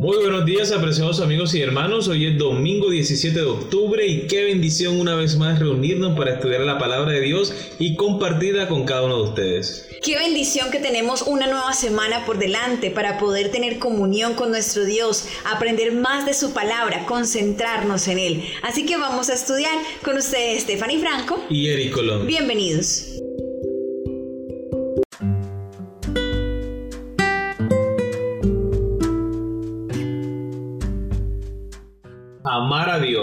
Muy buenos días, apreciados amigos y hermanos. Hoy es domingo 17 de octubre y qué bendición una vez más reunirnos para estudiar la palabra de Dios y compartirla con cada uno de ustedes. Qué bendición que tenemos una nueva semana por delante para poder tener comunión con nuestro Dios, aprender más de su palabra, concentrarnos en Él. Así que vamos a estudiar con ustedes Stephanie Franco y Eric Colón. Bienvenidos.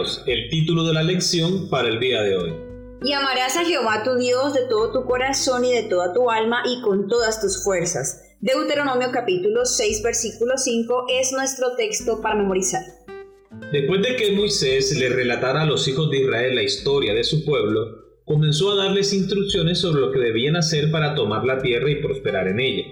Dios, el título de la lección para el día de hoy. Y amarás a Jehová tu Dios de todo tu corazón y de toda tu alma y con todas tus fuerzas. Deuteronomio capítulo 6 versículo 5 es nuestro texto para memorizar. Después de que Moisés le relatara a los hijos de Israel la historia de su pueblo, comenzó a darles instrucciones sobre lo que debían hacer para tomar la tierra y prosperar en ella.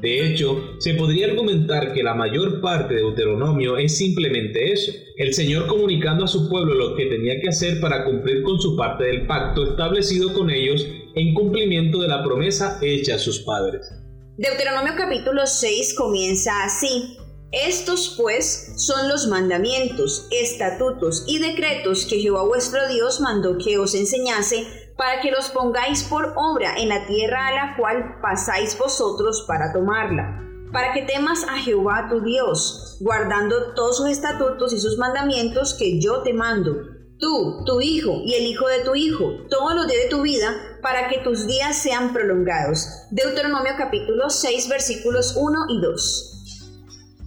De hecho, se podría argumentar que la mayor parte de Deuteronomio es simplemente eso, el Señor comunicando a su pueblo lo que tenía que hacer para cumplir con su parte del pacto establecido con ellos en cumplimiento de la promesa hecha a sus padres. Deuteronomio capítulo 6 comienza así. Estos pues son los mandamientos, estatutos y decretos que Jehová vuestro Dios mandó que os enseñase para que los pongáis por obra en la tierra a la cual pasáis vosotros para tomarla, para que temas a Jehová tu Dios, guardando todos sus estatutos y sus mandamientos que yo te mando, tú, tu hijo y el hijo de tu hijo, todos los días de tu vida, para que tus días sean prolongados. Deuteronomio capítulo 6 versículos 1 y 2.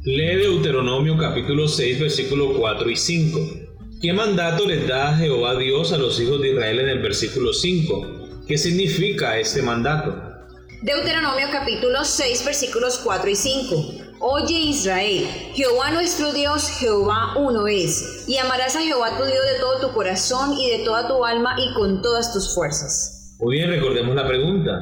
Lee Deuteronomio capítulo 6 versículos 4 y 5. ¿Qué mandato les da Jehová Dios a los hijos de Israel en el versículo 5? ¿Qué significa este mandato? Deuteronomio capítulo 6 versículos 4 y 5. Oye Israel, Jehová nuestro Dios, Jehová uno es, y amarás a Jehová tu Dios de todo tu corazón y de toda tu alma y con todas tus fuerzas. Muy bien, recordemos la pregunta.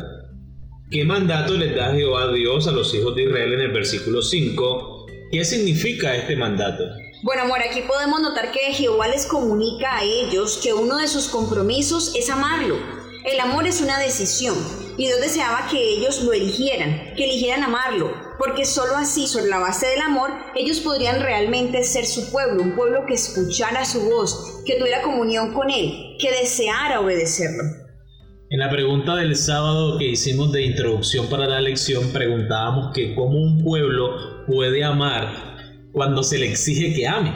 ¿Qué mandato les da Jehová Dios a los hijos de Israel en el versículo 5? ¿Qué significa este mandato? Bueno, amor, aquí podemos notar que Jehová les comunica a ellos que uno de sus compromisos es amarlo. El amor es una decisión y Dios deseaba que ellos lo eligieran, que eligieran amarlo, porque solo así, sobre la base del amor, ellos podrían realmente ser su pueblo, un pueblo que escuchara su voz, que tuviera comunión con Él, que deseara obedecerlo. En la pregunta del sábado que hicimos de introducción para la lección, preguntábamos que cómo un pueblo puede amar cuando se le exige que ame.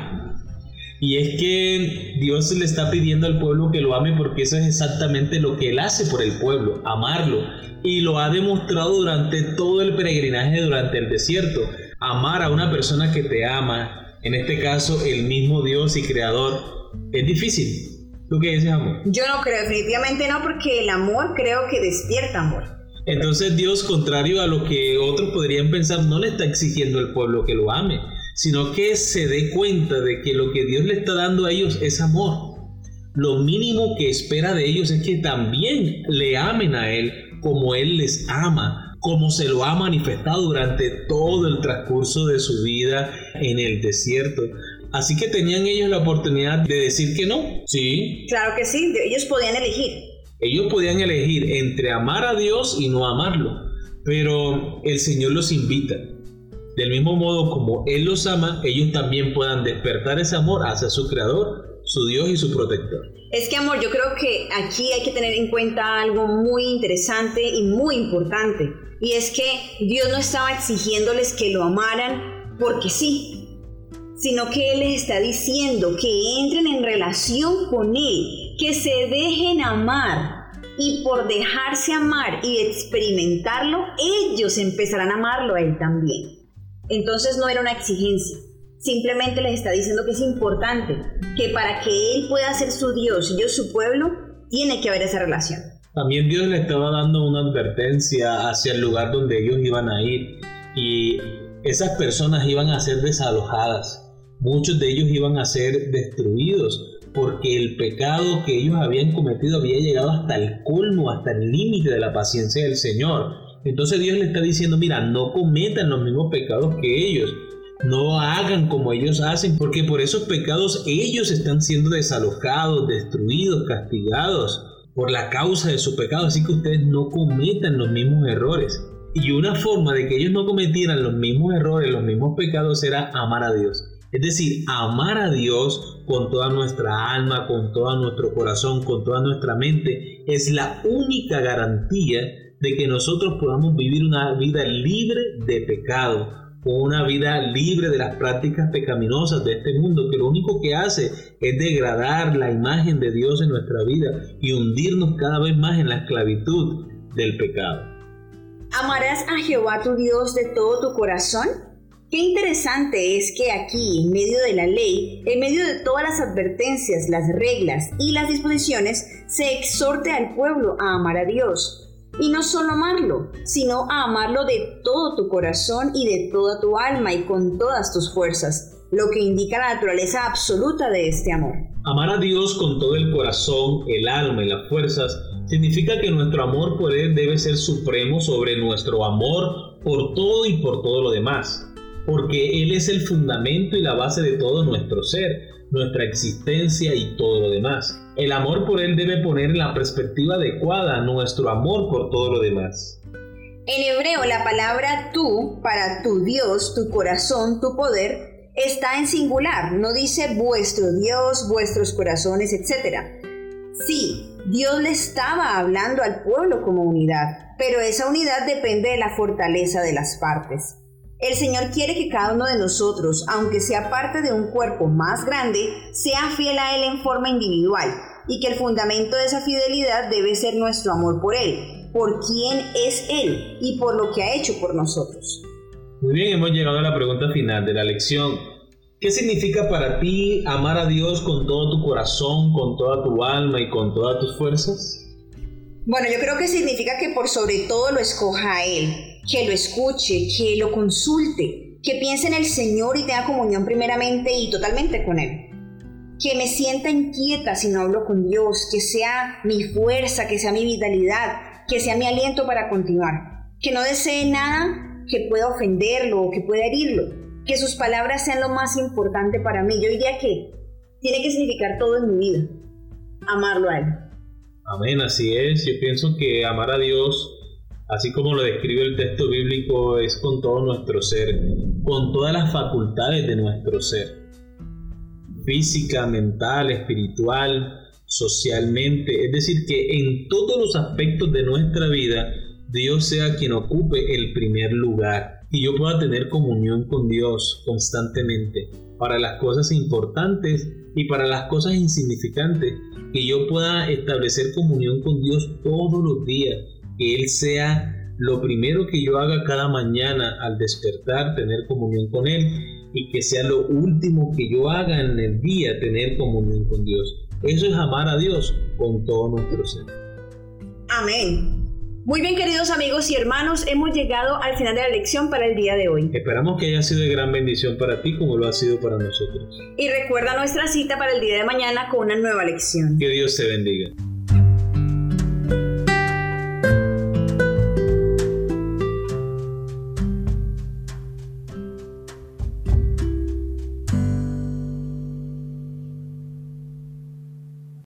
Y es que Dios le está pidiendo al pueblo que lo ame porque eso es exactamente lo que Él hace por el pueblo, amarlo. Y lo ha demostrado durante todo el peregrinaje, durante el desierto. Amar a una persona que te ama, en este caso el mismo Dios y Creador, es difícil. ¿Tú qué dices, amor? Yo no creo, definitivamente no, porque el amor creo que despierta amor. Entonces Dios, contrario a lo que otros podrían pensar, no le está exigiendo al pueblo que lo ame sino que se dé cuenta de que lo que Dios le está dando a ellos es amor. Lo mínimo que espera de ellos es que también le amen a Él como Él les ama, como se lo ha manifestado durante todo el transcurso de su vida en el desierto. Así que tenían ellos la oportunidad de decir que no. Sí. Claro que sí, ellos podían elegir. Ellos podían elegir entre amar a Dios y no amarlo. Pero el Señor los invita del mismo modo como Él los ama, ellos también puedan despertar ese amor hacia su Creador, su Dios y su protector. Es que amor, yo creo que aquí hay que tener en cuenta algo muy interesante y muy importante. Y es que Dios no estaba exigiéndoles que lo amaran porque sí, sino que Él les está diciendo que entren en relación con Él, que se dejen amar. Y por dejarse amar y experimentarlo, ellos empezarán a amarlo a Él también. Entonces no era una exigencia, simplemente les está diciendo que es importante, que para que Él pueda ser su Dios y yo su pueblo, tiene que haber esa relación. También Dios le estaba dando una advertencia hacia el lugar donde ellos iban a ir y esas personas iban a ser desalojadas. Muchos de ellos iban a ser destruidos porque el pecado que ellos habían cometido había llegado hasta el colmo, hasta el límite de la paciencia del Señor. Entonces Dios le está diciendo, mira, no cometan los mismos pecados que ellos. No hagan como ellos hacen, porque por esos pecados ellos están siendo desalojados, destruidos, castigados por la causa de su pecado. Así que ustedes no cometan los mismos errores. Y una forma de que ellos no cometieran los mismos errores, los mismos pecados, era amar a Dios. Es decir, amar a Dios con toda nuestra alma, con todo nuestro corazón, con toda nuestra mente, es la única garantía de que nosotros podamos vivir una vida libre de pecado, una vida libre de las prácticas pecaminosas de este mundo, que lo único que hace es degradar la imagen de Dios en nuestra vida y hundirnos cada vez más en la esclavitud del pecado. ¿Amarás a Jehová tu Dios de todo tu corazón? Qué interesante es que aquí, en medio de la ley, en medio de todas las advertencias, las reglas y las disposiciones, se exhorte al pueblo a amar a Dios. Y no solo amarlo, sino a amarlo de todo tu corazón y de toda tu alma y con todas tus fuerzas, lo que indica la naturaleza absoluta de este amor. Amar a Dios con todo el corazón, el alma y las fuerzas significa que nuestro amor por Él debe ser supremo sobre nuestro amor por todo y por todo lo demás, porque Él es el fundamento y la base de todo nuestro ser, nuestra existencia y todo lo demás. El amor por Él debe poner en la perspectiva adecuada nuestro amor por todo lo demás. En hebreo la palabra tú para tu Dios, tu corazón, tu poder está en singular, no dice vuestro Dios, vuestros corazones, etc. Sí, Dios le estaba hablando al pueblo como unidad, pero esa unidad depende de la fortaleza de las partes. El Señor quiere que cada uno de nosotros, aunque sea parte de un cuerpo más grande, sea fiel a Él en forma individual y que el fundamento de esa fidelidad debe ser nuestro amor por Él, por quién es Él y por lo que ha hecho por nosotros. Muy bien, hemos llegado a la pregunta final de la lección. ¿Qué significa para ti amar a Dios con todo tu corazón, con toda tu alma y con todas tus fuerzas? Bueno, yo creo que significa que por sobre todo lo escoja a Él, que lo escuche, que lo consulte, que piense en el Señor y tenga comunión primeramente y totalmente con Él. Que me sienta inquieta si no hablo con Dios, que sea mi fuerza, que sea mi vitalidad, que sea mi aliento para continuar. Que no desee nada que pueda ofenderlo o que pueda herirlo. Que sus palabras sean lo más importante para mí. Yo diría que tiene que significar todo en mi vida. Amarlo a Él. Amén, así es. Yo pienso que amar a Dios, así como lo describe el texto bíblico, es con todo nuestro ser, con todas las facultades de nuestro ser. Física, mental, espiritual, socialmente. Es decir, que en todos los aspectos de nuestra vida, Dios sea quien ocupe el primer lugar. Y yo pueda tener comunión con Dios constantemente para las cosas importantes y para las cosas insignificantes. Que yo pueda establecer comunión con Dios todos los días, que Él sea lo primero que yo haga cada mañana al despertar, tener comunión con Él, y que sea lo último que yo haga en el día, tener comunión con Dios. Eso es amar a Dios con todo nuestro ser. Amén. Muy bien, queridos amigos y hermanos, hemos llegado al final de la lección para el día de hoy. Esperamos que haya sido de gran bendición para ti como lo ha sido para nosotros. Y recuerda nuestra cita para el día de mañana con una nueva lección. Que Dios te bendiga.